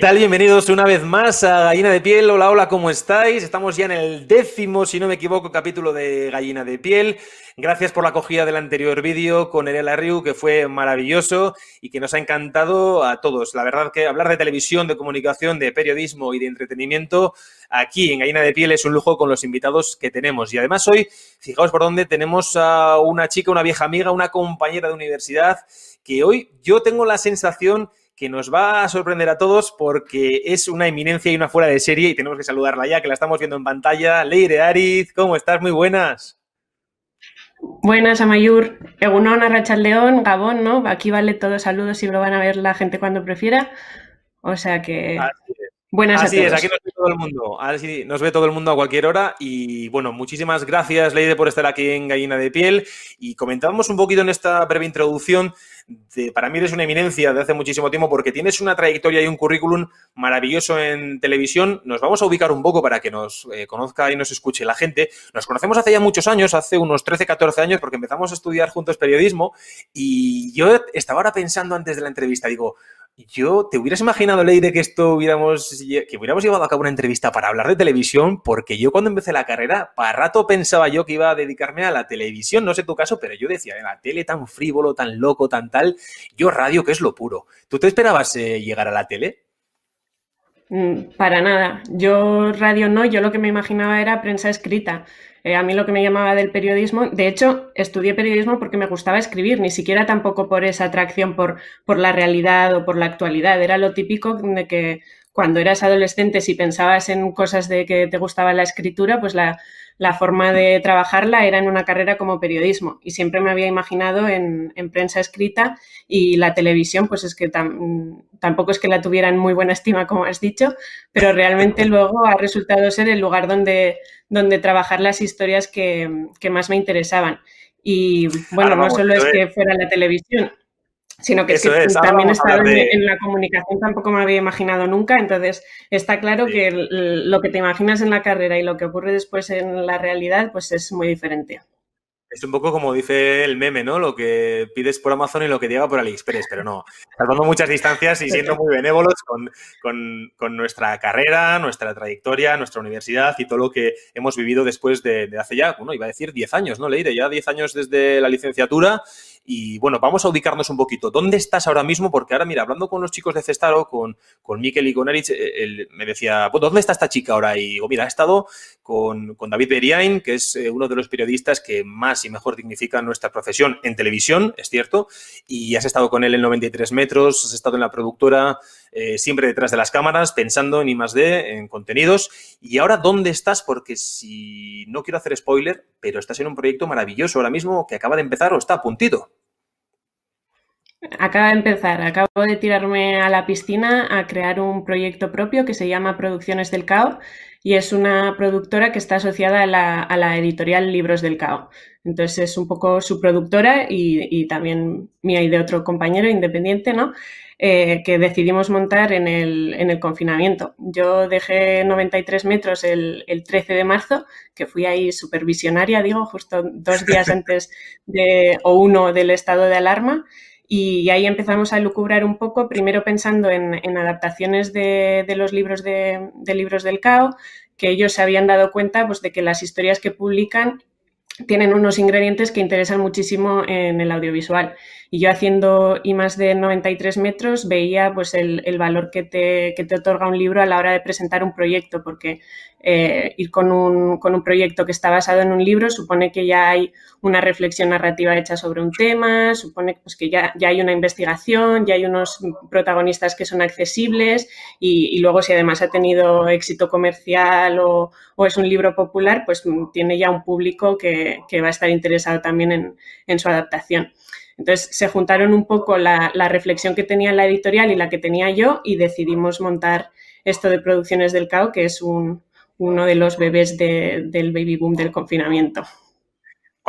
¿Qué tal? Bienvenidos una vez más a Gallina de Piel. Hola, hola, ¿cómo estáis? Estamos ya en el décimo, si no me equivoco, capítulo de Gallina de Piel. Gracias por la acogida del anterior vídeo con Erela Riu, que fue maravilloso y que nos ha encantado a todos. La verdad que hablar de televisión, de comunicación, de periodismo y de entretenimiento aquí en Gallina de Piel es un lujo con los invitados que tenemos. Y además hoy, fijaos por dónde tenemos a una chica, una vieja amiga, una compañera de universidad, que hoy yo tengo la sensación que nos va a sorprender a todos porque es una eminencia y una fuera de serie y tenemos que saludarla ya, que la estamos viendo en pantalla. Leire Ariz, ¿cómo estás? Muy buenas. Buenas, Amayur. Egunon, León, Gabón, ¿no? Aquí vale todos saludos y lo van a ver la gente cuando prefiera. O sea que... Buenas Así es, aquí nos ve todo el mundo. Así nos ve todo el mundo a cualquier hora. Y bueno, muchísimas gracias, Leide, por estar aquí en Gallina de Piel. Y comentábamos un poquito en esta breve introducción para mí eres una eminencia de hace muchísimo tiempo porque tienes una trayectoria y un currículum maravilloso en televisión. Nos vamos a ubicar un poco para que nos eh, conozca y nos escuche la gente. Nos conocemos hace ya muchos años, hace unos 13, 14 años, porque empezamos a estudiar juntos periodismo y yo estaba ahora pensando antes de la entrevista, digo, yo, ¿te hubieras imaginado, Leire, que esto hubiéramos, que hubiéramos llevado a cabo una entrevista para hablar de televisión? Porque yo cuando empecé la carrera, para rato pensaba yo que iba a dedicarme a la televisión, no sé tu caso, pero yo decía, la tele tan frívolo, tan loco, tan tal, yo radio, que es lo puro. ¿Tú te esperabas eh, llegar a la tele? Mm, para nada. Yo radio no, yo lo que me imaginaba era prensa escrita. Eh, a mí lo que me llamaba del periodismo, de hecho, estudié periodismo porque me gustaba escribir, ni siquiera tampoco por esa atracción por, por la realidad o por la actualidad. Era lo típico de que cuando eras adolescente, si pensabas en cosas de que te gustaba la escritura, pues la, la forma de trabajarla era en una carrera como periodismo y siempre me había imaginado en, prensa escrita y la televisión, pues es que tampoco es que la tuvieran muy buena estima, como has dicho, pero realmente luego ha resultado ser el lugar donde, donde trabajar las historias que, que más me interesaban. Y bueno, no solo es que fuera la televisión, sino que, también estar en, la comunicación tampoco me había imaginado nunca, entonces está claro que lo que te imaginas en la carrera y lo que ocurre después en la realidad pues es muy diferente. Es un poco como dice el meme, ¿no? Lo que pides por Amazon y lo que llega por AliExpress, pero no. Salvando muchas distancias y siendo muy benévolos con, nuestra carrera, nuestra trayectoria, nuestra universidad y todo lo que hemos vivido después de, hace ya, bueno, iba a decir 10 años, ¿no, Leire? Ya 10 años desde la licenciatura y bueno, vamos a ubicarnos un poquito. ¿Dónde estás ahora mismo? Porque ahora, mira, hablando con los chicos de Cestaro, con, con Miquel y con Erich, eh, me decía, ¿dónde está esta chica ahora? Y digo, mira, ha estado con, David Beriain, que es eh, uno de los periodistas que más y mejor dignifica nuestra profesión en televisión, es cierto, y has estado con él en 93 metros, has estado en la productora, eh, siempre detrás de las cámaras, pensando en I D, en contenidos. Y ahora, ¿dónde estás? Porque si no quiero hacer spoiler, pero estás en un proyecto maravilloso ahora mismo que acaba de empezar o está a puntito. Acaba de empezar, acabo de tirarme a la piscina a crear un proyecto propio que se llama Producciones del CAO y es una productora que está asociada a la, editorial Libros del CAO. Entonces es un poco su productora y, también mía y de otro compañero independiente, ¿no? Eh, que decidimos montar en el, confinamiento. Yo dejé 93 metros el, el 13 de marzo, que fui ahí supervisionaria, digo, justo dos días antes de, o uno del estado de alarma. Y ahí empezamos a lucubrar un poco, primero pensando en, adaptaciones de, los libros de, libros del CAO, que ellos se habían dado cuenta pues, de que las historias que publican tienen unos ingredientes que interesan muchísimo en el audiovisual. Y yo haciendo I más de 93 metros veía pues el, valor que te, que te, otorga un libro a la hora de presentar un proyecto, porque eh, ir con un, con un, proyecto que está basado en un libro supone que ya hay una reflexión narrativa hecha sobre un tema, supone pues, que ya, ya hay una investigación, ya hay unos protagonistas que son accesibles y, luego si además ha tenido éxito comercial o, o, es un libro popular, pues tiene ya un público que, que va a estar interesado también en, en, su adaptación. Entonces se juntaron un poco la, reflexión que tenía la editorial y la que tenía yo y decidimos montar esto de Producciones del CAO, que es un, uno de los bebés del baby boom del confinamiento.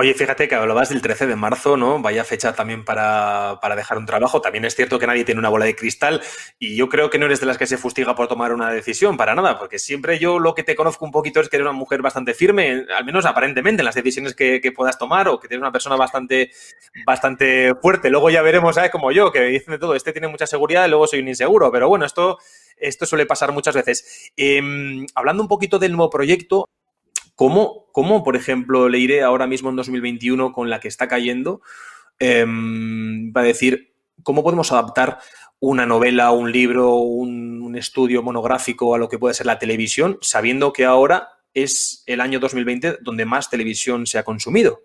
Oye, fíjate que hablabas del 13 de marzo, ¿no? Vaya fecha también para, dejar un trabajo. También es cierto que nadie tiene una bola de cristal y yo creo que no eres de las que se fustiga por tomar una decisión, para nada, porque siempre yo lo que te conozco un poquito es que eres una mujer bastante firme, al menos aparentemente, en las decisiones que, puedas tomar o que eres una persona bastante, bastante fuerte. Luego ya veremos, ¿sabes? Como yo, que dicen de todo, este tiene mucha seguridad y luego soy un inseguro, pero bueno, esto, esto suele pasar muchas veces. Em, hablando un poquito del nuevo proyecto, ¿Cómo, cómo, por ejemplo, le iré ahora mismo en 2021 con la que está cayendo? Eh, va a decir, ¿cómo podemos adaptar una novela, un libro, un, estudio monográfico a lo que puede ser la televisión, sabiendo que ahora es el año 2020 donde más televisión se ha consumido?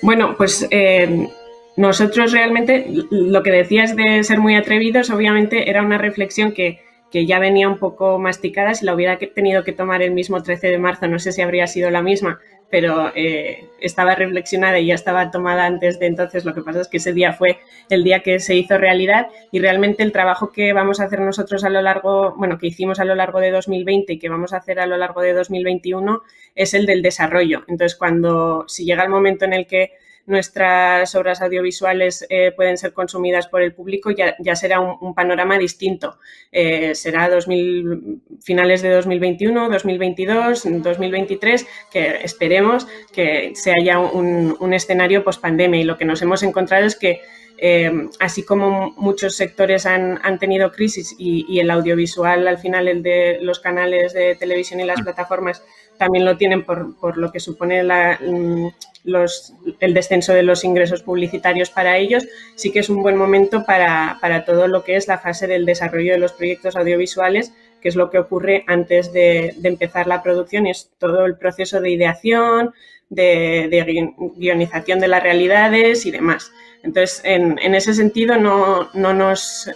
Bueno, pues eh, nosotros realmente lo que decías de ser muy atrevidos, obviamente era una reflexión que que ya venía un poco masticada, si la hubiera tenido que tomar el mismo 13 de marzo, no sé si habría sido la misma, pero eh, estaba reflexionada y ya estaba tomada antes de entonces. Lo que pasa es que ese día fue el día que se hizo realidad y realmente el trabajo que vamos a hacer nosotros a lo largo, bueno, que hicimos a lo largo de 2020 y que vamos a hacer a lo largo de 2021 es el del desarrollo. Entonces, cuando, si llega el momento en el que nuestras obras audiovisuales eh, pueden ser consumidas por el público, ya, ya será un, panorama distinto. Eh, será 2000, finales de 2021, 2022, 2023, que esperemos que se haya un, escenario post pandemia. Y lo que nos hemos encontrado es que eh, así como muchos sectores han, han tenido crisis y, y, el audiovisual, al final el de los canales de televisión y las plataformas, también lo tienen por, por lo que supone la, mm, los, el descenso de los ingresos publicitarios para ellos, sí que es un buen momento para, para, todo lo que es la fase del desarrollo de los proyectos audiovisuales, que es lo que ocurre antes de, empezar la producción y es todo el proceso de ideación, de, de guionización de las realidades y demás. Entonces, en, en ese sentido, no, no, nos,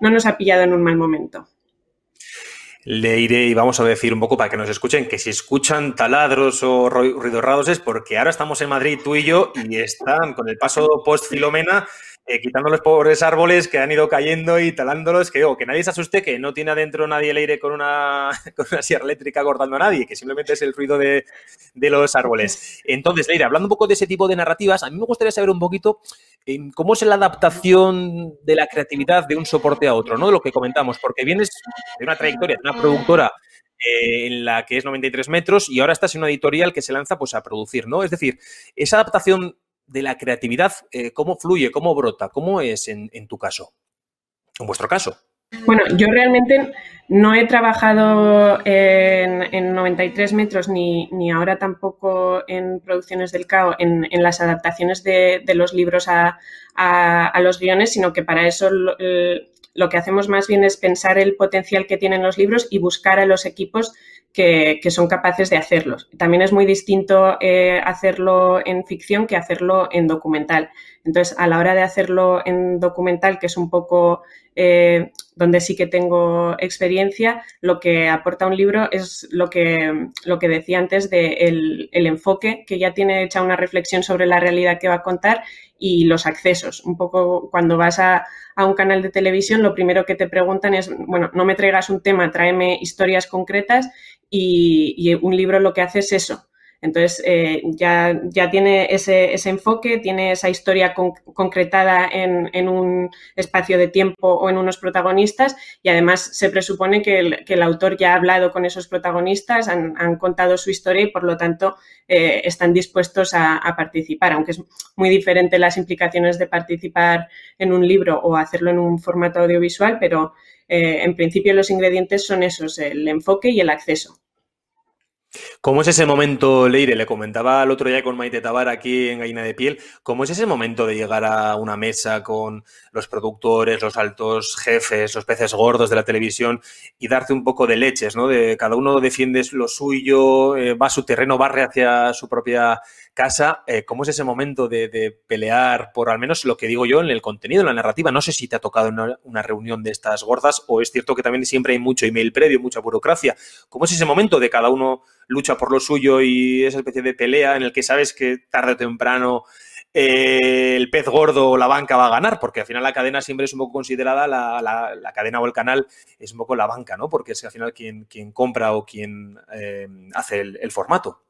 no nos ha pillado en un mal momento le iré y vamos a decir un poco para que nos escuchen que si escuchan taladros o ruidos raros es porque ahora estamos en Madrid tú y yo y están con el paso post Filomena eh, quitando los pobres árboles que han ido cayendo y talándolos, que, oh, que nadie se asuste, que no tiene adentro nadie el aire con una, con sierra eléctrica cortando a nadie, que simplemente es el ruido de, de los árboles. Entonces, Leire, hablando un poco de ese tipo de narrativas, a mí me gustaría saber un poquito cómo es la adaptación de la creatividad de un soporte a otro, ¿no? De lo que comentamos, porque vienes de una trayectoria, de una productora eh, en la que es 93 metros y ahora estás en una editorial que se lanza pues a producir, ¿no? Es decir, esa adaptación de la creatividad, eh, ¿cómo fluye, cómo brota? ¿Cómo es en, tu caso? En vuestro caso. Bueno, yo realmente no he trabajado en, 93 metros ni, ni, ahora tampoco en producciones del CAO en, las adaptaciones de, los libros a, los guiones, sino que para eso lo que hacemos más bien es pensar el potencial que tienen los libros y buscar a los equipos que, son capaces de hacerlos. También es muy distinto eh, hacerlo en ficción que hacerlo en documental. Entonces, a la hora de hacerlo en documental, que es un poco eh, donde sí que tengo experiencia, lo que aporta un libro es lo que, lo que decía antes de el, enfoque, que ya tiene hecha una reflexión sobre la realidad que va a contar y los accesos. Un poco cuando vas a, a, un canal de televisión, lo primero que te preguntan es, bueno, no me traigas un tema, tráeme historias concretas y, un libro lo que hace es eso, entonces, eh, ya, tiene ese, enfoque, tiene esa historia concretada en, un espacio de tiempo o en unos protagonistas y además se presupone que el, autor ya ha hablado con esos protagonistas, han, contado su historia y por lo tanto eh, están dispuestos a, a, participar, aunque es muy diferente las implicaciones de participar en un libro o hacerlo en un formato audiovisual, pero eh, en principio los ingredientes son esos, el enfoque y el acceso. ¿Cómo es ese momento, Leire? Le comentaba el otro día con Maite Tabar aquí en Gallina de Piel. ¿Cómo es ese momento de llegar a una mesa con los productores, los altos jefes, los peces gordos de la televisión y darte un poco de leches, ¿no? De cada uno defiende lo suyo, eh, va a su terreno, barre hacia su propia casa, eh, ¿cómo es ese momento de, pelear por al menos lo que digo yo en el contenido, en la narrativa? No sé si te ha tocado una, una reunión de estas gordas o es cierto que también siempre hay mucho email previo, mucha burocracia. ¿Cómo es ese momento de cada uno lucha por lo suyo y esa especie de pelea en el que sabes que tarde o temprano eh, el pez gordo o la banca va a ganar, porque al final la cadena siempre es un poco considerada, la, la, cadena o el canal es un poco la banca, ¿no? Porque es al final quien, quien compra o quien eh, hace el formato.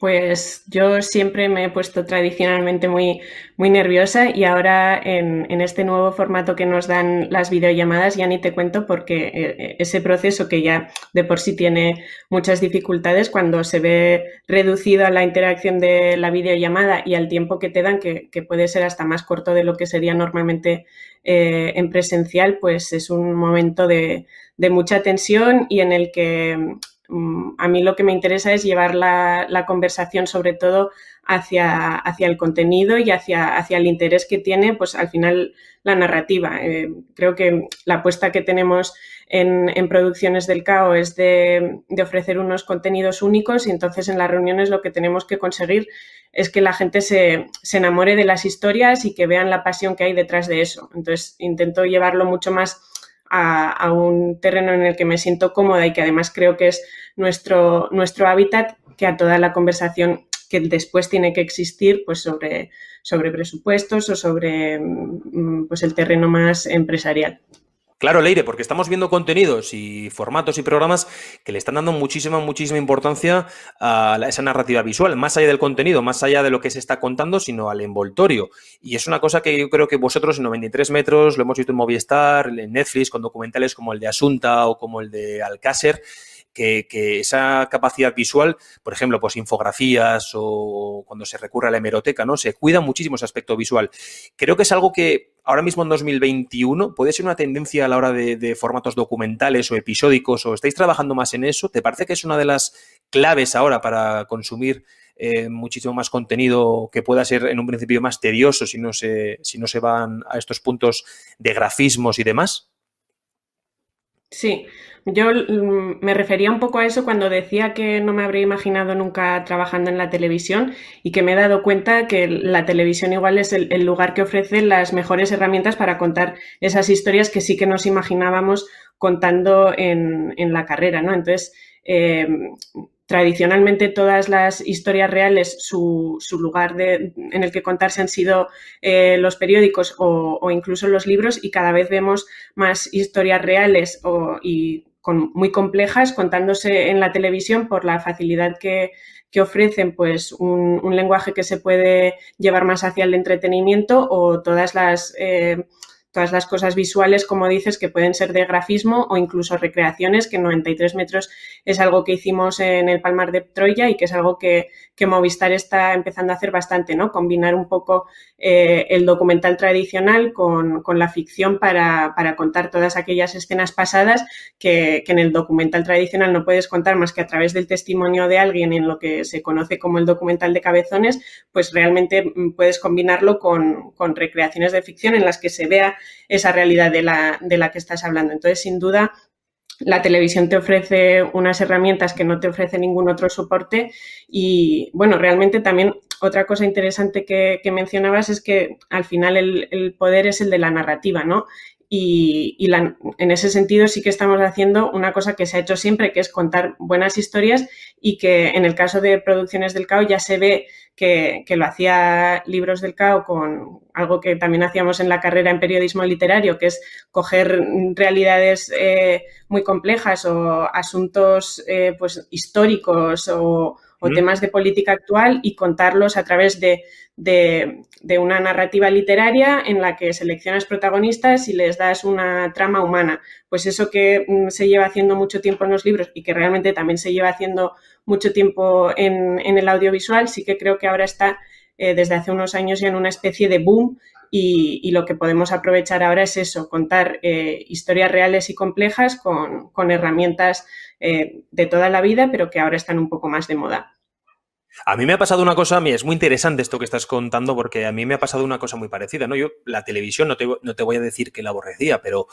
Pues yo siempre me he puesto tradicionalmente muy, muy nerviosa y ahora en, en, este nuevo formato que nos dan las videollamadas ya ni te cuento porque eh, ese proceso que ya de por sí tiene muchas dificultades cuando se ve reducido a la interacción de la videollamada y al tiempo que te dan, que, que puede ser hasta más corto de lo que sería normalmente eh, en presencial, pues es un momento de, de mucha tensión y en el que a mí lo que me interesa es llevar la, conversación sobre todo hacia, hacia el contenido y hacia, hacia, el interés que tiene, pues al final la narrativa. Eh, creo que la apuesta que tenemos en, producciones del CAO es de, ofrecer unos contenidos únicos y entonces en las reuniones lo que tenemos que conseguir es que la gente se, se enamore de las historias y que vean la pasión que hay detrás de eso. Entonces intento llevarlo mucho más a, un terreno en el que me siento cómoda y que además creo que es nuestro, nuestro hábitat, que a toda la conversación que después tiene que existir pues sobre, sobre presupuestos o sobre mm, pues el terreno más empresarial. Claro, Leire, porque estamos viendo contenidos y formatos y programas que le están dando muchísima, muchísima importancia a esa narrativa visual, más allá del contenido, más allá de lo que se está contando, sino al envoltorio. Y es una cosa que yo creo que vosotros en 93 metros lo hemos visto en Movistar, en Netflix, con documentales como el de Asunta o como el de Alcácer, que, esa capacidad visual, por ejemplo, pues infografías o cuando se recurre a la hemeroteca, ¿no? Se cuida muchísimo ese aspecto visual. Creo que es algo que ahora mismo en 2021 puede ser una tendencia a la hora de, formatos documentales o episódicos o estáis trabajando más en eso. ¿Te parece que es una de las claves ahora para consumir eh, muchísimo más contenido que pueda ser en un principio más tedioso si no se, si no se van a estos puntos de grafismos y demás? Sí, yo mm, me refería un poco a eso cuando decía que no me habría imaginado nunca trabajando en la televisión y que me he dado cuenta que la televisión igual es el, lugar que ofrece las mejores herramientas para contar esas historias que sí que nos imaginábamos contando en, la carrera, ¿no? Entonces, eh, tradicionalmente todas las historias reales, su, lugar en el que contarse han sido eh, los periódicos o, incluso los libros y cada vez vemos más historias reales y muy complejas contándose en la televisión por la facilidad que, ofrecen pues un, lenguaje que se puede llevar más hacia el entretenimiento o todas las eh, todas las cosas visuales, como dices, que pueden ser de grafismo o incluso recreaciones, que 93 metros es algo que hicimos en el Palmar de Troya y que es algo que, Movistar está empezando a hacer bastante, ¿no? Combinar un poco eh, el documental tradicional con, la ficción para, contar todas aquellas escenas pasadas que, en el documental tradicional no puedes contar más que a través del testimonio de alguien en lo que se conoce como el documental de cabezones, pues realmente mm, puedes combinarlo con, con recreaciones de ficción en las que se vea esa realidad de la, de la que estás hablando. Entonces, sin duda, la televisión te ofrece unas herramientas que no te ofrece ningún otro soporte y, bueno, realmente también otra cosa interesante que, mencionabas es que al final el, el, poder es el de la narrativa, ¿no? Y, en ese sentido sí que estamos haciendo una cosa que se ha hecho siempre, que es contar buenas historias y que en el caso de Producciones del CAO ya se ve que, lo hacía Libros del CAO con algo que también hacíamos en la carrera en periodismo literario, que es coger realidades eh, muy complejas o asuntos eh, pues, históricos o, o temas de política actual y contarlos a través de, una narrativa literaria en la que seleccionas protagonistas y les das una trama humana. Pues eso que mm, se lleva haciendo mucho tiempo en los libros y que realmente también se lleva haciendo mucho tiempo en, el audiovisual, sí que creo que ahora está eh, desde hace unos años ya en una especie de boom y, lo que podemos aprovechar ahora es eso, contar eh, historias reales y complejas con, herramientas eh, de toda la vida, pero que ahora están un poco más de moda. A mí me ha pasado una cosa, es muy interesante esto que estás contando, porque a mí me ha pasado una cosa muy parecida, ¿no? Yo, la televisión, no te, voy a decir que la aborrecía, pero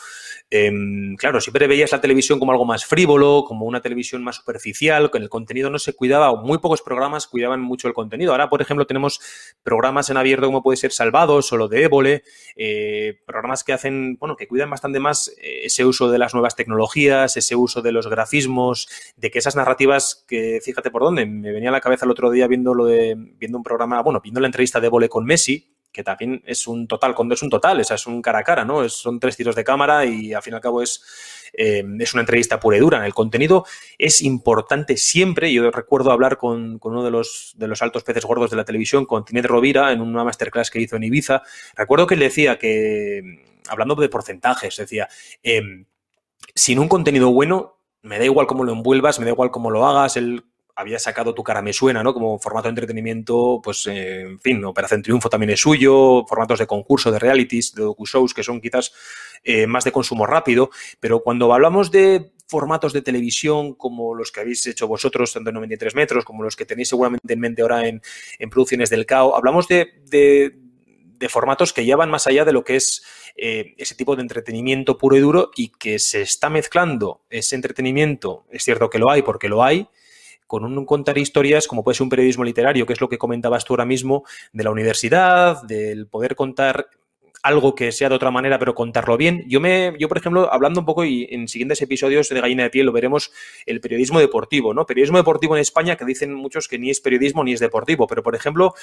em, claro, siempre veías la televisión como algo más frívolo, como una televisión más superficial, con el contenido no se cuidaba, o muy pocos programas cuidaban mucho el contenido. Ahora, por ejemplo, tenemos programas en abierto como puede ser Salvados o lo de Évole, eh, programas que hacen, bueno, que cuidan bastante más eh, ese uso de las nuevas tecnologías, ese uso de los grafismos, de que esas narrativas que, fíjate por dónde, me venía a la cabeza el otro día viendo lo de, viendo un programa, bueno, viendo la entrevista de Vole con Messi, que también es un total, cuando es un total, es un cara a cara, ¿no? son tres tiros de cámara y al fin y al cabo es, eh, es una entrevista pura y dura. El contenido es importante siempre. Yo recuerdo hablar con, uno de los, de los altos peces gordos de la televisión, con Tinet Rovira, en una masterclass que hizo en Ibiza. Recuerdo que él decía que, hablando de porcentajes, decía, em, sin un contenido bueno, me da igual cómo lo envuelvas, me da igual cómo lo hagas, el había sacado Tu cara me suena, ¿no? Como formato de entretenimiento, pues, eh, en fin, Operación Triunfo también es suyo, formatos de concurso, de realities, de docu-shows, que son quizás eh, más de consumo rápido, pero cuando hablamos de formatos de televisión como los que habéis hecho vosotros, tanto en 93 metros, como los que tenéis seguramente en mente ahora en, producciones del CAO, hablamos de, de, formatos que ya van más allá de lo que es eh, ese tipo de entretenimiento puro y duro y que se está mezclando ese entretenimiento, es cierto que lo hay porque lo hay, con un contar historias como puede ser un periodismo literario, que es lo que comentabas tú ahora mismo, de la universidad, del poder contar algo que sea de otra manera, pero contarlo bien. Yo me, yo, por ejemplo, hablando un poco y en siguientes episodios de Gallina de Piel lo veremos, el periodismo deportivo, ¿no? Periodismo deportivo en España, que dicen muchos que ni es periodismo ni es deportivo, pero por ejemplo,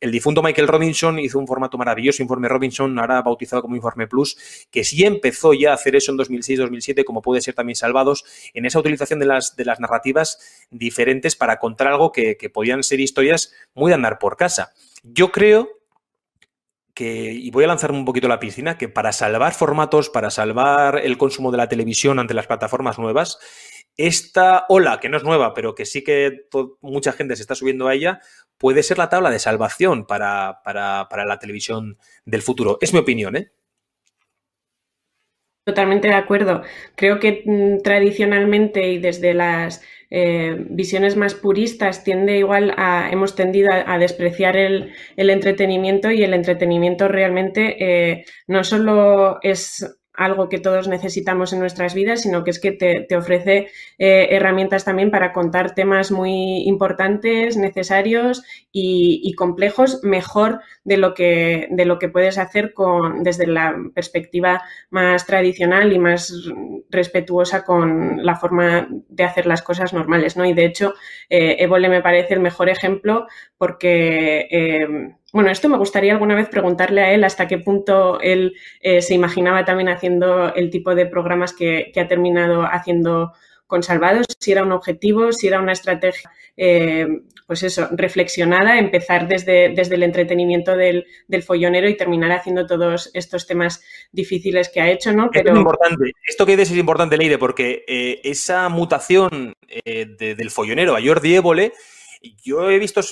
el difunto Michael Robinson hizo un formato maravilloso, Informe Robinson, ahora bautizado como Informe Plus, que sí empezó ya a hacer eso en 2006-2007, como puede ser también Salvados, en esa utilización de las, de las narrativas diferentes para contar algo que, que podían ser historias muy de andar por casa. Yo creo que, y voy a lanzarme un poquito a la piscina, que para salvar formatos, para salvar el consumo de la televisión ante las plataformas nuevas, esta ola, que no es nueva, pero que sí que mucha gente se está subiendo a ella, puede ser la tabla de salvación para, para, para la televisión del futuro. Es mi opinión, ¿eh? Totalmente de acuerdo. Creo que mm, tradicionalmente y desde las eh, visiones más puristas tiende igual a, hemos tendido a, despreciar el, entretenimiento y el entretenimiento realmente eh, no solo es algo que todos necesitamos en nuestras vidas, sino que es que te, ofrece eh, herramientas también para contar temas muy importantes, necesarios y, complejos mejor de lo que, de lo que puedes hacer con, desde la perspectiva más tradicional y más respetuosa con la forma de hacer las cosas normales. ¿no? Y de hecho, eh, Évole me parece el mejor ejemplo porque eh, bueno, esto me gustaría alguna vez preguntarle a él hasta qué punto él eh, se imaginaba también haciendo el tipo de programas que, ha terminado haciendo con Salvados, si era un objetivo, si era una estrategia, eh, pues eso, reflexionada, empezar desde, desde el entretenimiento del, follonero y terminar haciendo todos estos temas difíciles que ha hecho, ¿no? Pero... Esto es importante, esto que dices es importante, Leire, porque eh, esa mutación del follonero a Jordi Évole, yo he visto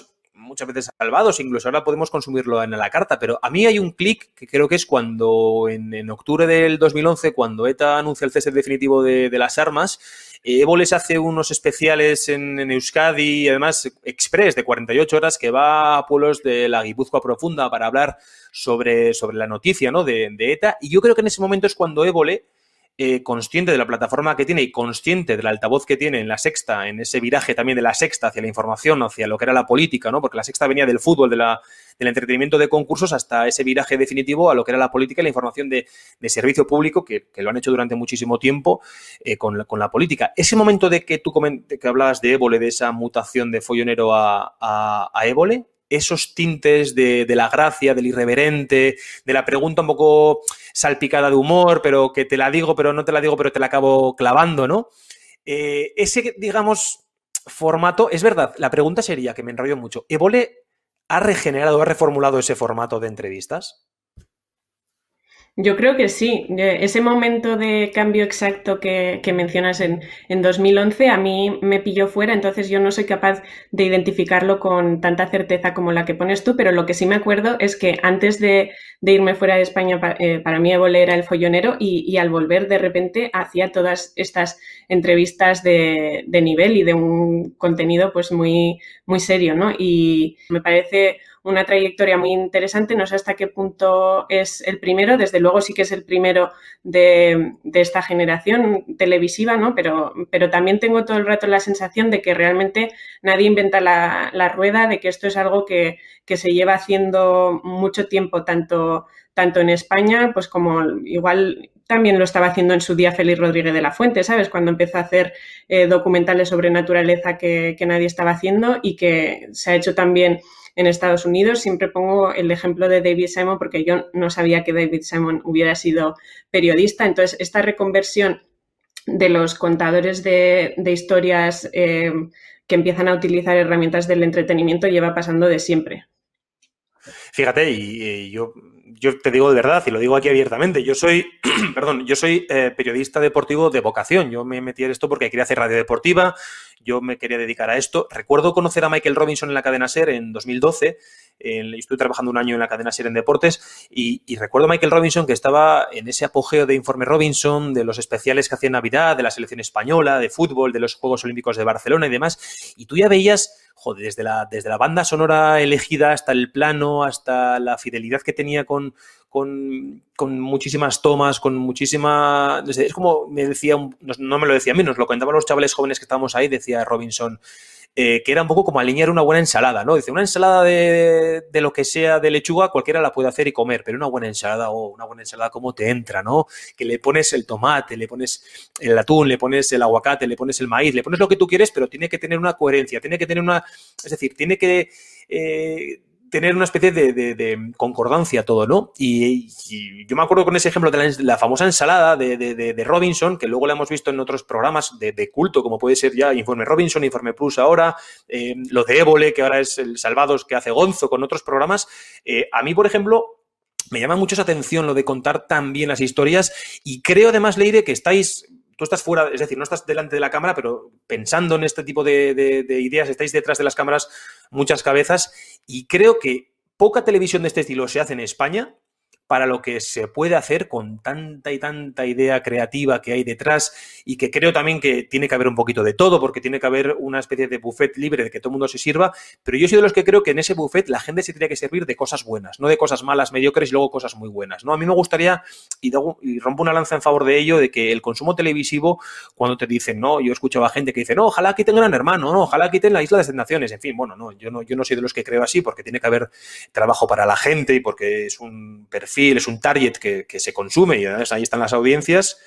muchas veces salvados, incluso ahora podemos consumirlo en la carta, pero a mí hay un clic que creo que es cuando en, octubre del 2011, cuando ETA anuncia el cese definitivo de, las armas, Evo les hace unos especiales en, Euskadi, además express de 48 horas, que va a pueblos de la Guipúzcoa profunda para hablar sobre, sobre la noticia ¿no? de, ETA. Y yo creo que en ese momento es cuando Évole eh, consciente de la plataforma que tiene y consciente del altavoz que tiene en la sexta, en ese viraje también de la sexta hacia la información, hacia lo que era la política, ¿no? Porque la sexta venía del fútbol, de la, del entretenimiento de concursos, hasta ese viraje definitivo a lo que era la política y la información de, servicio público, que, lo han hecho durante muchísimo tiempo eh, con, la política. Ese momento de que tú que hablabas de Évole, de esa mutación de follonero a, a, a Évole, esos tintes de, la gracia, del irreverente, de la pregunta un poco salpicada de humor, pero que te la digo, pero no te la digo, pero te la acabo clavando, ¿no? Eh, ese, digamos, formato, es verdad, la pregunta sería, que me enrollo mucho, ¿Evole ha regenerado, ha reformulado ese formato de entrevistas? Yo creo que sí. Ese momento de cambio exacto que, mencionas en, en, 2011 a mí me pilló fuera, entonces yo no soy capaz de identificarlo con tanta certeza como la que pones tú, pero lo que sí me acuerdo es que antes de, irme fuera de España, eh, para mí Évole era el follonero y, al volver de repente hacía todas estas entrevistas de, de nivel y de un contenido pues muy, muy serio, ¿no? Y me parece una trayectoria muy interesante. No sé hasta qué punto es el primero, desde luego sí que es el primero de, esta generación televisiva, ¿no? Pero, pero también tengo todo el rato la sensación de que realmente nadie inventa la, rueda, de que esto es algo que, se lleva haciendo mucho tiempo, tanto, tanto en España, pues como igual también lo estaba haciendo en su día Félix Rodríguez de la Fuente, ¿sabes? Cuando empezó a hacer eh, documentales sobre naturaleza que, que, nadie estaba haciendo y que se ha hecho también en Estados Unidos. Siempre pongo el ejemplo de David Simon porque yo no sabía que David Simon hubiera sido periodista. Entonces, esta reconversión de los contadores de, historias eh, que empiezan a utilizar herramientas del entretenimiento lleva pasando de siempre. Fíjate, y, yo, yo, te digo de verdad, y lo digo aquí abiertamente, yo soy, perdón, yo soy eh, periodista deportivo de vocación. Yo me metí en esto porque quería hacer radio deportiva, yo me quería dedicar a esto. Recuerdo conocer a Michael Robinson en la cadena SER en 2012. Estuve trabajando un año en la cadena SER en deportes y, recuerdo a Michael Robinson que estaba en ese apogeo de Informe Robinson, de los especiales que hacía en Navidad, de la selección española, de fútbol, de los Juegos Olímpicos de Barcelona y demás. Y tú ya veías joder, desde la, desde la banda sonora elegida hasta el plano, hasta la fidelidad que tenía con, con, muchísimas tomas, con muchísima... Es como me decía, no me lo decía a mí, nos lo contaban los chavales jóvenes que estábamos ahí, decía Robinson, eh, que era un poco como alinear una buena ensalada, ¿no? Dice, una ensalada de, lo que sea de lechuga, cualquiera la puede hacer y comer, pero una buena ensalada, o una buena ensalada, ¿cómo te entra, no? Que le pones el tomate, le pones el atún, le pones el aguacate, le pones el maíz, le pones lo que tú quieres, pero tiene que tener una coherencia, tiene que tener una... Es decir, tiene que... Eh, tener una especie de, concordancia todo, ¿no? Y, yo me acuerdo con ese ejemplo de la, famosa ensalada de, Robinson, que luego la hemos visto en otros programas de, culto, como puede ser ya Informe Robinson, Informe Plus ahora, eh, lo de Évole, que ahora es el Salvados que hace Gonzo, con otros programas. Eh, a mí, por ejemplo, me llama mucho esa atención lo de contar tan bien las historias y creo además, Leire, que estáis tú estás fuera, es decir, no estás delante de la cámara, pero pensando en este tipo de, ideas, estáis detrás de las cámaras muchas cabezas y creo que poca televisión de este estilo se hace en España para lo que se puede hacer con tanta y tanta idea creativa que hay detrás y que creo también que tiene que haber un poquito de todo porque tiene que haber una especie de buffet libre de que todo el mundo se sirva, pero yo soy de los que creo que en ese buffet la gente se tiene que servir de cosas buenas, no de cosas malas, mediocres y luego cosas muy buenas, ¿no? A mí me gustaría, y, rompo una lanza en favor de ello, de que el consumo televisivo, cuando te dicen, no, yo escuchaba gente que dice, no, ojalá quiten Gran Hermano, no, ojalá quiten la Isla de las Naciones, en fin, bueno, no, yo no, yo no soy de los que creo así porque tiene que haber trabajo para la gente y porque es un perfil es un target que, se consume y ahí están las audiencias.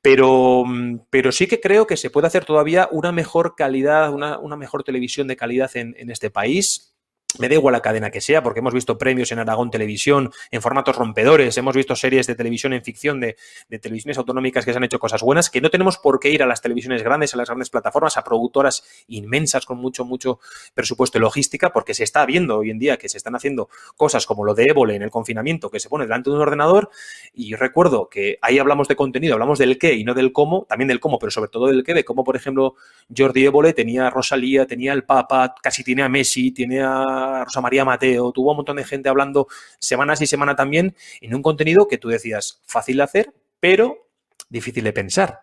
Pero, pero, sí que creo que se puede hacer todavía una mejor calidad, una, mejor televisión de calidad en este país me da igual la cadena que sea, porque hemos visto premios en Aragón Televisión en formatos rompedores, hemos visto series de televisión en ficción de, televisiones autonómicas que se han hecho cosas buenas, que no tenemos por qué ir a las televisiones grandes, a las grandes plataformas, a productoras inmensas con mucho, mucho presupuesto y logística, porque se está viendo hoy en día que se están haciendo cosas como lo de Évole en el confinamiento, que se pone delante de un ordenador, y recuerdo que ahí hablamos de contenido, hablamos del qué y no del cómo, también del cómo, pero sobre todo del qué, de cómo, por ejemplo, Jordi Évole tenía a Rosalía, tenía al Papa, casi tiene a Messi, tiene a Rosa María Mateo, tuvo un montón de gente hablando semanas y semana también en un contenido que tú decías fácil de hacer, pero difícil de pensar.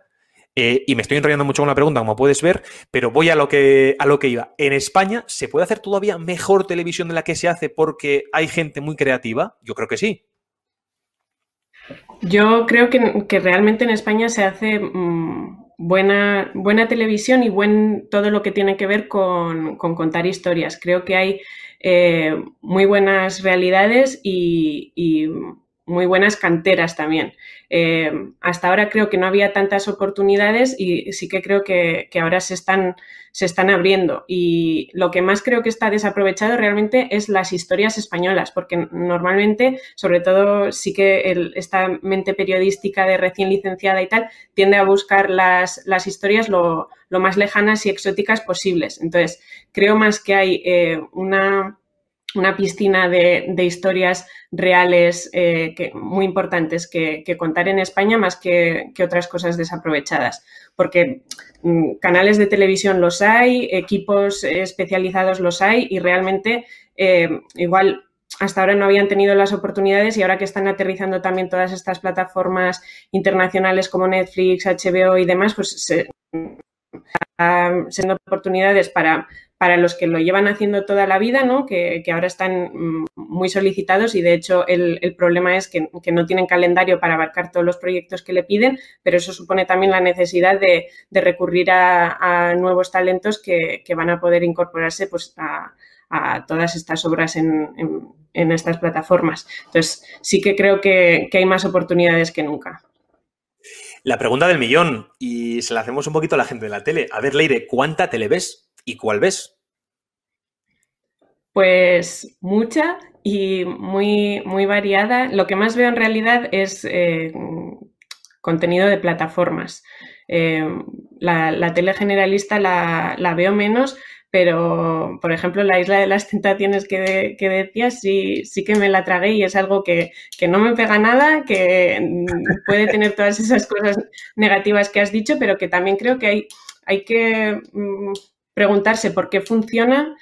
Eh, y me estoy enrollando mucho con la pregunta, como puedes ver, pero voy a lo, que, a lo que iba. En España, ¿se puede hacer todavía mejor televisión de la que se hace porque hay gente muy creativa? Yo creo que sí. Yo creo que, realmente en España se hace mm, buena, buena televisión y buen todo lo que tiene que ver con, contar historias. Creo que hay eh, muy buenas realidades y, muy buenas canteras también. Eh, hasta ahora creo que no había tantas oportunidades y sí que creo que, ahora se están, se están abriendo. Y lo que más creo que está desaprovechado realmente es las historias españolas, porque normalmente, sobre todo, sí que esta mente periodística de recién licenciada y tal, tiende a buscar las, las historias lo, más lejanas y exóticas posibles. Entonces, creo más que hay eh, una una piscina de, historias reales eh, que, muy importantes que, contar en España más que, otras cosas desaprovechadas. Porque mm, canales de televisión los hay, equipos especializados los hay y realmente eh, igual hasta ahora no habían tenido las oportunidades y ahora que están aterrizando también todas estas plataformas internacionales como Netflix, HBO y demás, pues se, están siendo oportunidades para para los que lo llevan haciendo toda la vida, ¿no? que, ahora están mm, muy solicitados y de hecho el, problema es que, no tienen calendario para abarcar todos los proyectos que le piden, pero eso supone también la necesidad de, recurrir a, nuevos talentos que, van a poder incorporarse pues, a, todas estas obras en, estas plataformas. Entonces, sí que creo que, que hay más oportunidades que nunca. La pregunta del millón, y se la hacemos un poquito a la gente de la tele. A ver, Leire, ¿cuánta tele ves? ¿Y cuál ves? Pues mucha y muy, muy variada. Lo que más veo en realidad es eh, contenido de plataformas. eh, la, tele generalista la, la, veo menos, pero por ejemplo la isla de las tentaciones que, que decías sí, sí que me la tragué y es algo que, que, no me pega nada, que puede tener todas esas cosas negativas que has dicho, pero que también creo que hay, hay que mm, preguntarse por qué funciona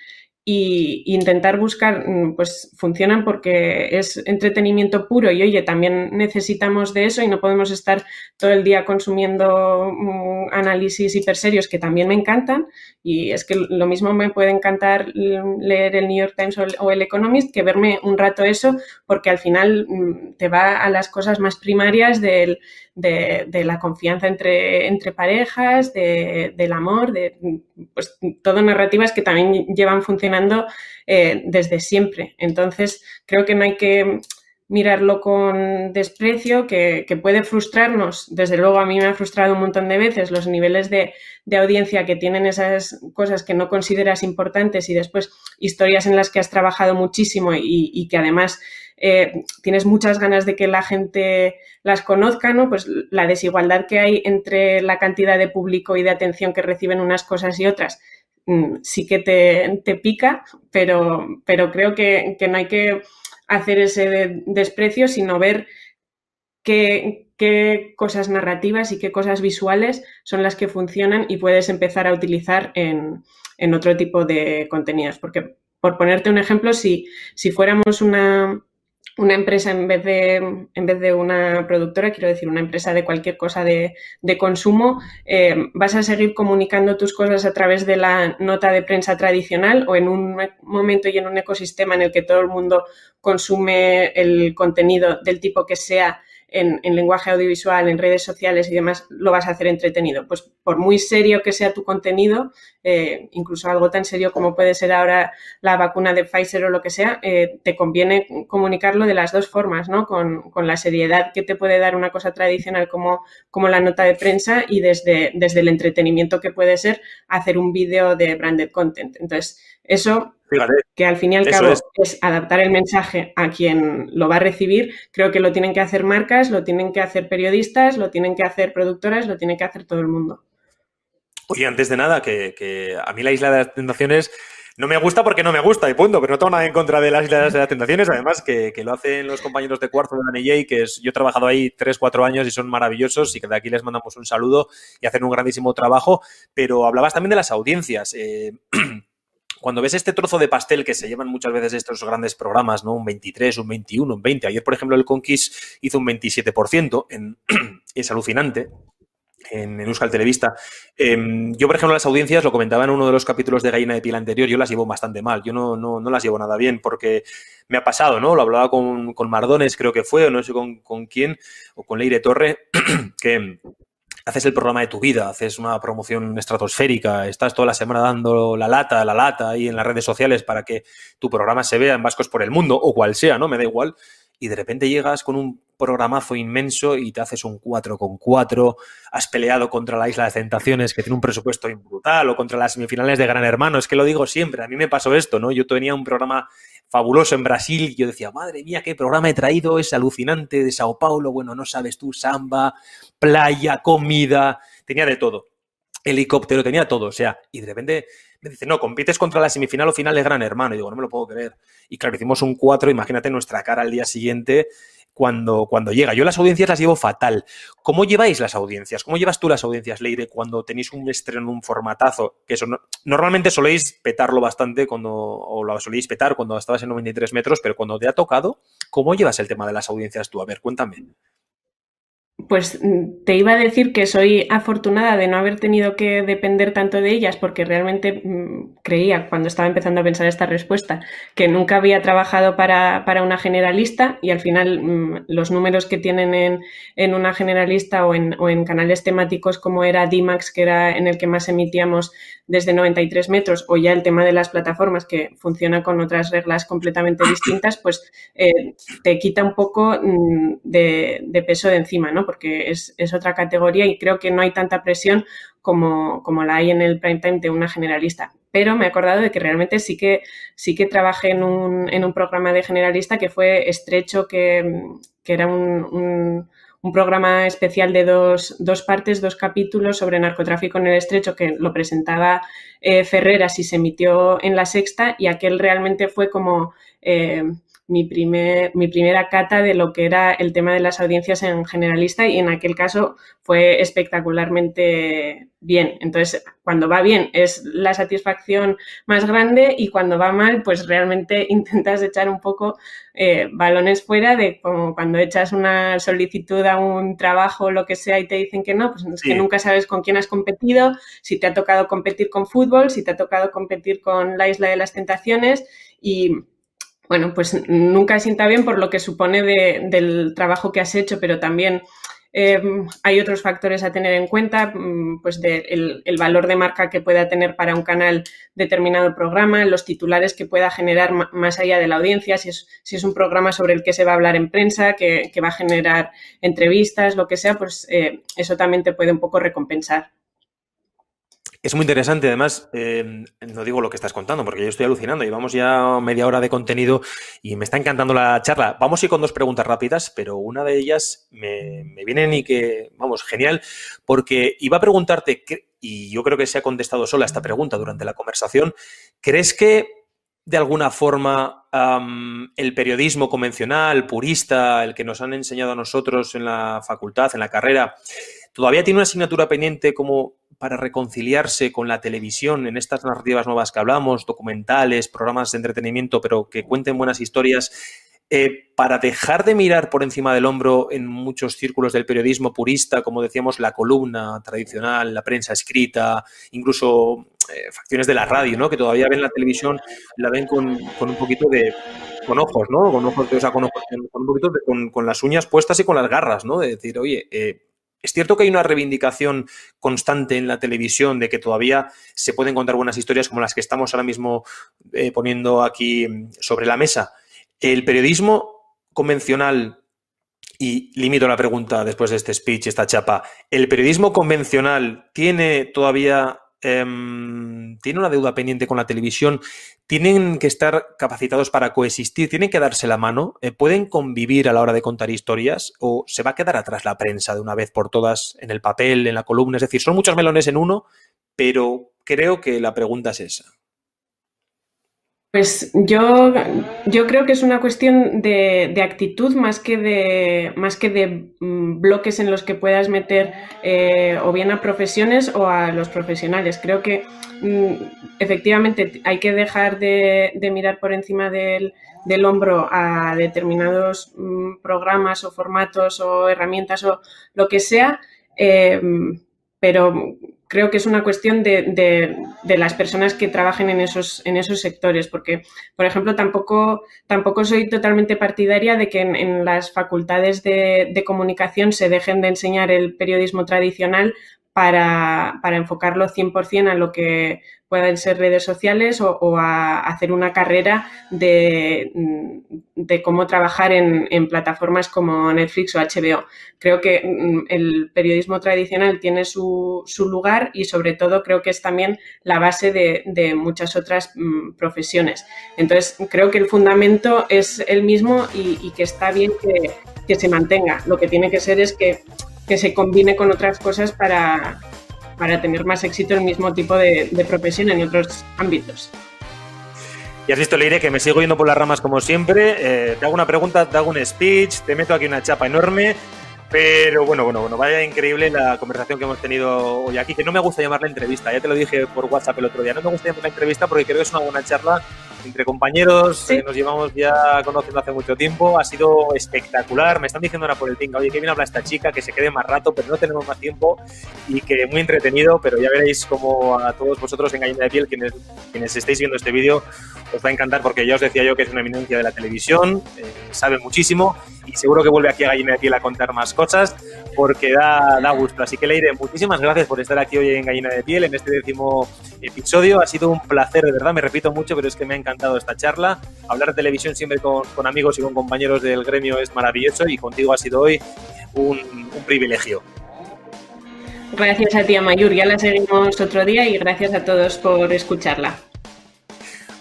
y intentar buscar, mm, pues funcionan porque es entretenimiento puro y oye, también necesitamos de eso y no podemos estar todo el día consumiendo mm, análisis hiperserios que también me encantan. Y es que lo mismo me puede encantar leer el New York Times o el Economist que verme un rato eso porque al final mm, te va a las cosas más primarias del, de, la confianza entre, entre parejas, del amor, de pues, todo narrativas que también llevan funcionando eh, desde siempre. Entonces, creo que no hay que mirarlo con desprecio, que, puede frustrarnos. Desde luego, a mí me ha frustrado un montón de veces los niveles de, audiencia que tienen esas cosas que no consideras importantes y después historias en las que has trabajado muchísimo y que además eh, tienes muchas ganas de que la gente las conozca, ¿no? Pues la desigualdad que hay entre la cantidad de público y de atención que reciben unas cosas y otras mm, sí que te, pica, pero, pero creo que, no hay que hacer ese desprecio, sino ver qué, qué, cosas narrativas y qué cosas visuales son las que funcionan y puedes empezar a utilizar en, en otro tipo de contenidos. Porque, por ponerte un ejemplo, si, si fuéramos una, una empresa en vez de, en vez de una productora, quiero decir, una empresa de cualquier cosa de, consumo, eh, vas a seguir comunicando tus cosas a través de la nota de prensa tradicional o en un momento y en un ecosistema en el que todo el mundo consume el contenido del tipo que sea en, lenguaje audiovisual, en redes sociales y demás, lo vas a hacer entretenido. Pues por muy serio que sea tu contenido, eh, incluso algo tan serio como puede ser ahora la vacuna de Pfizer o lo que sea, eh, te conviene comunicarlo de las dos formas, ¿no? Con, la seriedad que te puede dar una cosa tradicional como, como la nota de prensa y desde, desde el entretenimiento que puede ser hacer un vídeo de branded content. Entonces, eso que al fin y al cabo es. adaptar el mensaje a quien lo va a recibir. Creo que lo tienen que hacer marcas, lo tienen que hacer periodistas, lo tienen que hacer productoras, lo tiene que hacer todo el mundo. Oye, antes de nada, que, a mí la Isla de las Tentaciones no me gusta porque no me gusta y punto, pero no tengo nada en contra de las Islas de las Tentaciones, además que, lo hacen los compañeros de cuarto de la NJ, que es, yo he trabajado ahí 3, 4 años y son maravillosos y que de aquí les mandamos un saludo y hacen un grandísimo trabajo, pero hablabas también de las audiencias. Eh, cuando ves este trozo de pastel que se llevan muchas veces estos grandes programas, ¿no? Un 23, un 21, un 20. Ayer, por ejemplo, el Conquist hizo un 27%, en, es alucinante. En, Euskal Televista. Em, yo, por ejemplo, las audiencias, lo comentaba en uno de los capítulos de Gallina de Piel anterior, yo las llevo bastante mal. Yo no, no, no las llevo nada bien porque me ha pasado, ¿no? Lo hablaba con, con Mardones, creo que fue, o no sé con, con quién, o con Leire Torre, que haces el programa de tu vida, haces una promoción estratosférica, estás toda la semana dando la lata, la lata ahí en las redes sociales para que tu programa se vea en Vascos por el Mundo o cual sea, ¿no? Me da igual. Y de repente llegas con un programazo inmenso y te haces un 4 con 4, has peleado contra la Isla de Tentaciones que tiene un presupuesto brutal o contra las semifinales de Gran Hermano, es que lo digo siempre, a mí me pasó esto, ¿no? Yo tenía un programa fabuloso en Brasil. Yo decía, madre mía, qué programa he traído, es alucinante de Sao Paulo. Bueno, no sabes tú, samba, playa, comida, tenía de todo. Helicóptero, tenía todo. O sea, y de repente me dice, no, compites contra la semifinal o final de Gran Hermano. Y digo, no me lo puedo creer. Y claro, hicimos un 4, imagínate nuestra cara al día siguiente cuando, cuando llega. Yo las audiencias las llevo fatal. ¿Cómo lleváis las audiencias? ¿Cómo llevas tú las audiencias, Leire, cuando tenéis un estreno, un formatazo? Que eso normalmente soléis petarlo bastante cuando, o lo soléis petar cuando estabas en 93 metros, pero cuando te ha tocado, ¿cómo llevas el tema de las audiencias tú? A ver, cuéntame. Pues mm, te iba a decir que soy afortunada de no haber tenido que depender tanto de ellas porque realmente mm, creía cuando estaba empezando a pensar esta respuesta que nunca había trabajado para, una generalista y al final mm, los números que tienen en, una generalista o en, o en, canales temáticos como era DIMAX, que era en el que más emitíamos desde 93 metros, o ya el tema de las plataformas que funciona con otras reglas completamente distintas, pues eh, te quita un poco de, de peso de encima, ¿no? porque es, otra categoría y creo que no hay tanta presión como, la hay en el prime time de una generalista. Pero me he acordado de que realmente sí que, sí que trabajé en un, programa de generalista que fue estrecho, que, era un, un programa especial de dos, dos, partes, dos capítulos sobre narcotráfico en el estrecho que lo presentaba eh, Ferreras y se emitió en la sexta y aquel realmente fue como... Eh, mi, primer, mi primera cata de lo que era el tema de las audiencias en generalista y en aquel caso fue espectacularmente bien. Entonces, cuando va bien es la satisfacción más grande y cuando va mal, pues realmente intentas echar un poco eh, balones fuera de como cuando echas una solicitud a un trabajo o lo que sea y te dicen que no, pues es que nunca sabes con quién has competido, si te ha tocado competir con fútbol, si te ha tocado competir con la Isla de las Tentaciones y bueno, pues nunca sienta bien por lo que supone del trabajo que has hecho, pero también eh, hay otros factores a tener en cuenta, mm, pues el, valor de marca que pueda tener para un canal determinado programa, los titulares que pueda generar más allá de la audiencia, si es, si es un programa sobre el que se va a hablar en prensa, que, va a generar entrevistas, lo que sea, pues eh, eso también te puede un poco recompensar. Es muy interesante, además, em, no digo lo que estás contando, porque yo estoy alucinando. Llevamos ya media hora de contenido y me está encantando la charla. Vamos a ir con dos preguntas rápidas, pero una de ellas me, me vienen y que, vamos, genial, porque iba a preguntarte, y yo creo que se ha contestado sola esta pregunta durante la conversación, ¿crees que de alguna forma el periodismo convencional, purista, el que nos han enseñado a nosotros en la facultad, en la carrera, todavía tiene una asignatura pendiente como para reconciliarse con la televisión en estas narrativas nuevas que hablamos, documentales, programas de entretenimiento, pero que cuenten buenas historias, eh, para dejar de mirar por encima del hombro en muchos círculos del periodismo purista, como decíamos, la columna tradicional, la prensa escrita, incluso eh, facciones de la radio, ¿no? Que todavía ven la televisión, la ven con, un poquito de con ojos, ¿no? Con ojos, o sea, con, un poquito de, con, las uñas puestas y con las garras, ¿no? De decir, oye, eh, es cierto que hay una reivindicación constante en la televisión de que todavía se pueden contar buenas historias como las que estamos ahora mismo eh, poniendo aquí sobre la mesa. El periodismo convencional, y limito la pregunta después de este speech, esta chapa, ¿el periodismo convencional tiene todavía Em, tiene una deuda pendiente con la televisión, tienen que estar capacitados para coexistir, tienen que darse la mano, eh, pueden convivir a la hora de contar historias o se va a quedar atrás la prensa de una vez por todas en el papel, en la columna. Es decir, son muchos melones en uno, pero creo que la pregunta es esa. Pues yo, yo creo que es una cuestión de, actitud más que de, más que de mm, bloques en los que puedas meter eh, o bien a profesiones o a los profesionales. Creo que mm, efectivamente hay que dejar de, mirar por encima del, hombro a determinados mm, programas o formatos o herramientas o lo que sea, eh, pero creo que es una cuestión de, las personas que trabajen en esos, en esos sectores, porque, por ejemplo, tampoco, tampoco soy totalmente partidaria de que en, las facultades de, de, comunicación se dejen de enseñar el periodismo tradicional para, para enfocarlo 100% a lo que pueden ser redes sociales o, a hacer una carrera de, de cómo trabajar en, plataformas como Netflix o HBO. Creo que mm, el periodismo tradicional tiene su, su, lugar y sobre todo creo que es también la base de, de muchas otras mm, profesiones. Entonces, creo que el fundamento es el mismo y, y que está bien que, que se mantenga. Lo que tiene que ser es que que se combine con otras cosas para, tener más éxito el mismo tipo de, profesión en otros ámbitos. Y has visto, Leire, que me sigo yendo por las ramas como siempre. Eh, te hago una pregunta, te hago un speech, te meto aquí una chapa enorme. Pero bueno, bueno, bueno, vaya increíble la conversación que hemos tenido hoy aquí, que no me gusta llamarla entrevista, ya te lo dije por WhatsApp el otro día, no me gusta llamarla entrevista porque creo que es una buena charla entre compañeros que nos llevamos ya conociendo hace mucho tiempo. Ha sido espectacular. Me están diciendo ahora por el tinga, oye, que bien habla esta chica, que se quede más rato, pero no tenemos más tiempo y que muy entretenido. Pero ya veréis como a todos vosotros en Gallina de Piel, quienes, quienes estéis viendo este vídeo, os va a encantar porque ya os decía yo que es una eminencia de la televisión, eh, sabe muchísimo y seguro que vuelve aquí a Gallina de Piel a contar más cosas porque da, da gusto. Así que Leire, muchísimas gracias por estar aquí hoy en Gallina de Piel en este décimo episodio. Ha sido un placer, de verdad, me repito mucho, pero es que me ha encantado esta charla. Hablar de televisión siempre con, amigos y con compañeros del gremio es maravilloso y contigo ha sido hoy un, privilegio. Gracias a ti, Mayur. Ya la seguimos otro día y gracias a todos por escucharla.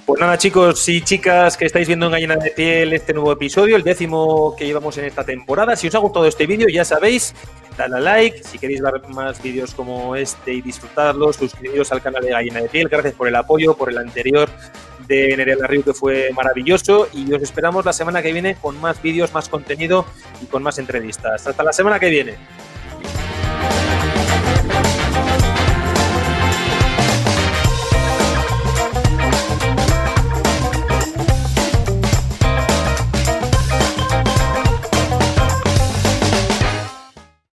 Pues nada, chicos y chicas que estáis viendo en Gallina de Piel este nuevo episodio, el décimo que llevamos en esta temporada. Si os ha gustado este vídeo, ya sabéis, dale a like. Si queréis ver más vídeos como este y disfrutarlos, suscribiros al canal de Gallina de Piel. Gracias por el apoyo, por el anterior de Nerea Río que fue maravilloso. Y os esperamos la semana que viene con más vídeos, más contenido y con más entrevistas. Hasta la semana que viene.